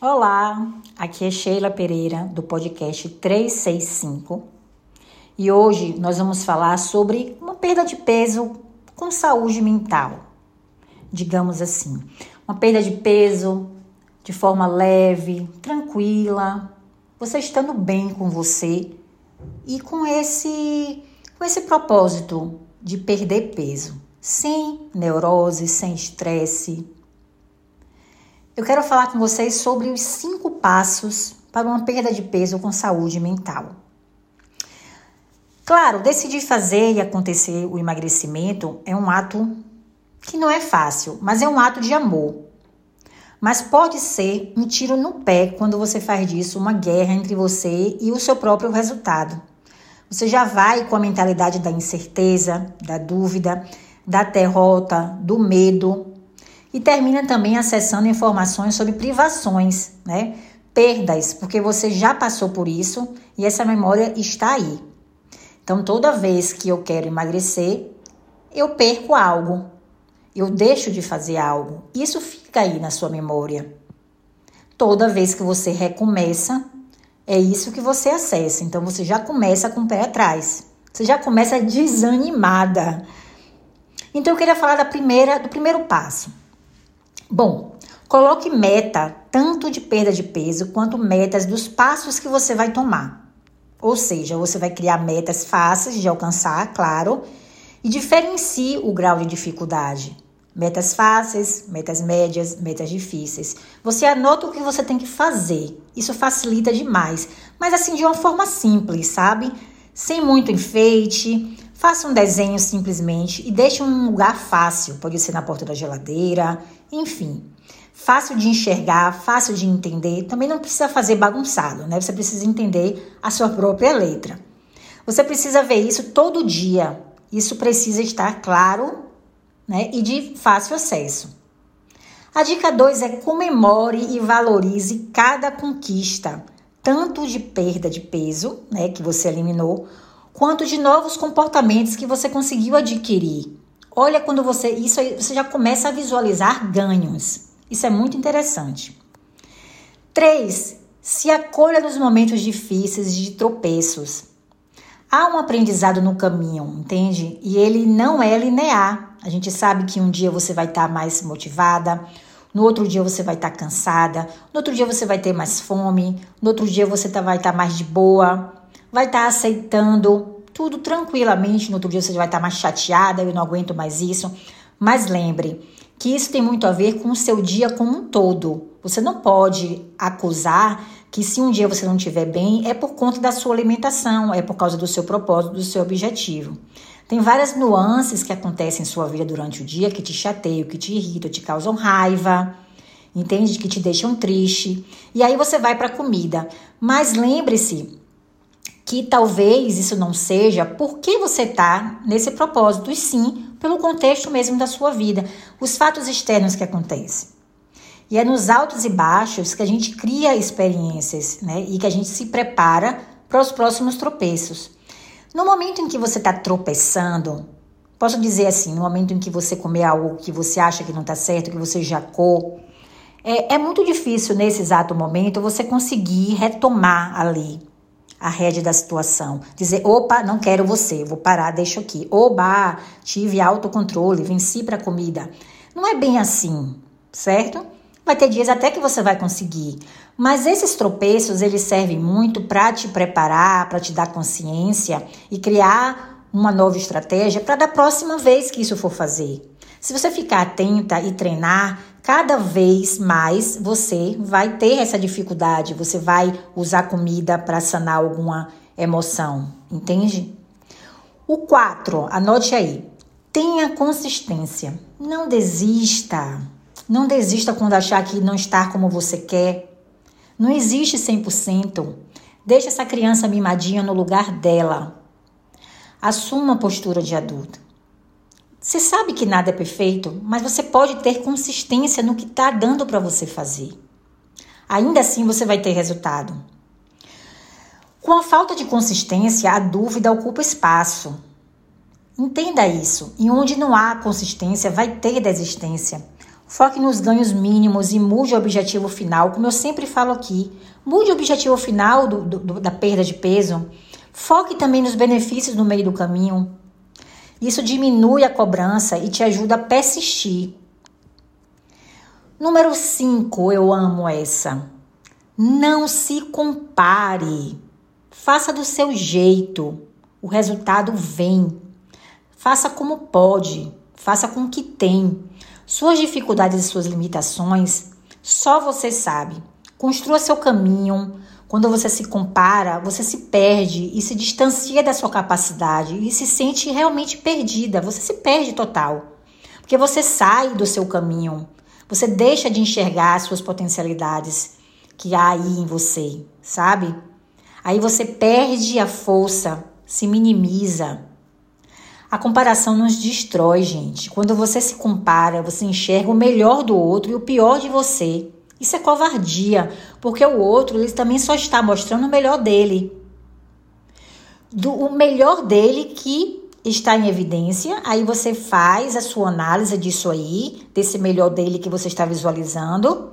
Olá, aqui é Sheila Pereira do podcast 365 e hoje nós vamos falar sobre uma perda de peso com saúde mental, digamos assim. Uma perda de peso de forma leve, tranquila, você estando bem com você e com esse, com esse propósito de perder peso, sem neurose, sem estresse. Eu quero falar com vocês sobre os cinco passos para uma perda de peso com saúde mental. Claro, decidir fazer e acontecer o emagrecimento é um ato que não é fácil, mas é um ato de amor. Mas pode ser um tiro no pé quando você faz disso uma guerra entre você e o seu próprio resultado. Você já vai com a mentalidade da incerteza, da dúvida, da derrota, do medo e termina também acessando informações sobre privações, né? Perdas, porque você já passou por isso e essa memória está aí. Então, toda vez que eu quero emagrecer, eu perco algo, eu deixo de fazer algo. Isso fica aí na sua memória. Toda vez que você recomeça, é isso que você acessa. Então você já começa com o pé atrás. Você já começa desanimada. Então eu queria falar da primeira, do primeiro passo. Bom, coloque meta tanto de perda de peso quanto metas dos passos que você vai tomar. Ou seja, você vai criar metas fáceis de alcançar, claro, e diferencie o grau de dificuldade. Metas fáceis, metas médias, metas difíceis. Você anota o que você tem que fazer. Isso facilita demais. Mas assim, de uma forma simples, sabe? Sem muito enfeite. Faça um desenho simplesmente e deixe um lugar fácil. Pode ser na porta da geladeira, enfim. Fácil de enxergar, fácil de entender. Também não precisa fazer bagunçado, né? Você precisa entender a sua própria letra. Você precisa ver isso todo dia. Isso precisa estar claro né, e de fácil acesso. A dica 2 é comemore e valorize cada conquista, tanto de perda de peso, né, que você eliminou, quanto de novos comportamentos que você conseguiu adquirir. Olha quando você isso você já começa a visualizar ganhos. Isso é muito interessante. 3. Se acolha nos momentos difíceis de tropeços. Há um aprendizado no caminho, entende? E ele não é linear. A gente sabe que um dia você vai estar tá mais motivada, no outro dia você vai estar tá cansada, no outro dia você vai ter mais fome, no outro dia você tá, vai estar tá mais de boa, vai estar tá aceitando tudo tranquilamente, no outro dia você vai estar tá mais chateada, eu não aguento mais isso. Mas lembre que isso tem muito a ver com o seu dia como um todo. Você não pode acusar que se um dia você não estiver bem é por conta da sua alimentação, é por causa do seu propósito, do seu objetivo. Tem várias nuances que acontecem em sua vida durante o dia que te chateiam, que te irritam, te causam raiva, entende? Que te deixam triste. E aí você vai para a comida. Mas lembre-se que talvez isso não seja porque você está nesse propósito, e sim pelo contexto mesmo da sua vida, os fatos externos que acontecem. E é nos altos e baixos que a gente cria experiências, né? E que a gente se prepara para os próximos tropeços. No momento em que você está tropeçando, posso dizer assim, no momento em que você comer algo que você acha que não está certo, que você jacou, é, é muito difícil nesse exato momento você conseguir retomar ali a rédea da situação. Dizer, opa, não quero você, vou parar, deixo aqui. Oba, tive autocontrole, venci para a comida. Não é bem assim, certo? Vai ter dias até que você vai conseguir. Mas esses tropeços, eles servem muito para te preparar, para te dar consciência e criar uma nova estratégia para da próxima vez que isso for fazer. Se você ficar atenta e treinar, cada vez mais você vai ter essa dificuldade, você vai usar comida para sanar alguma emoção, entende? O 4, anote aí. Tenha consistência. Não desista. Não desista quando achar que não está como você quer. Não existe 100%. Deixe essa criança mimadinha no lugar dela. Assuma a postura de adulto. Você sabe que nada é perfeito, mas você pode ter consistência no que está dando para você fazer. Ainda assim você vai ter resultado. Com a falta de consistência, a dúvida ocupa espaço. Entenda isso. E onde não há consistência, vai ter desistência. Foque nos ganhos mínimos e mude o objetivo final, como eu sempre falo aqui. Mude o objetivo final do, do, da perda de peso. Foque também nos benefícios no meio do caminho. Isso diminui a cobrança e te ajuda a persistir. Número 5, eu amo essa. Não se compare. Faça do seu jeito. O resultado vem. Faça como pode. Faça com o que tem. Suas dificuldades e suas limitações, só você sabe. Construa seu caminho. Quando você se compara, você se perde e se distancia da sua capacidade e se sente realmente perdida. Você se perde total. Porque você sai do seu caminho. Você deixa de enxergar as suas potencialidades que há aí em você, sabe? Aí você perde a força, se minimiza. A comparação nos destrói, gente. Quando você se compara, você enxerga o melhor do outro e o pior de você. Isso é covardia, porque o outro ele também só está mostrando o melhor dele. Do, o melhor dele que está em evidência, aí você faz a sua análise disso aí, desse melhor dele que você está visualizando,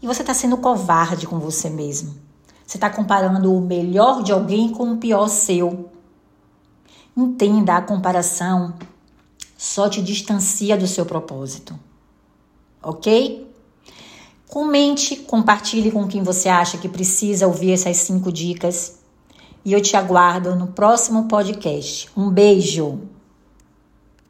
e você está sendo covarde com você mesmo. Você está comparando o melhor de alguém com o pior seu. Entenda, a comparação só te distancia do seu propósito. Ok? Comente, compartilhe com quem você acha que precisa ouvir essas cinco dicas. E eu te aguardo no próximo podcast. Um beijo!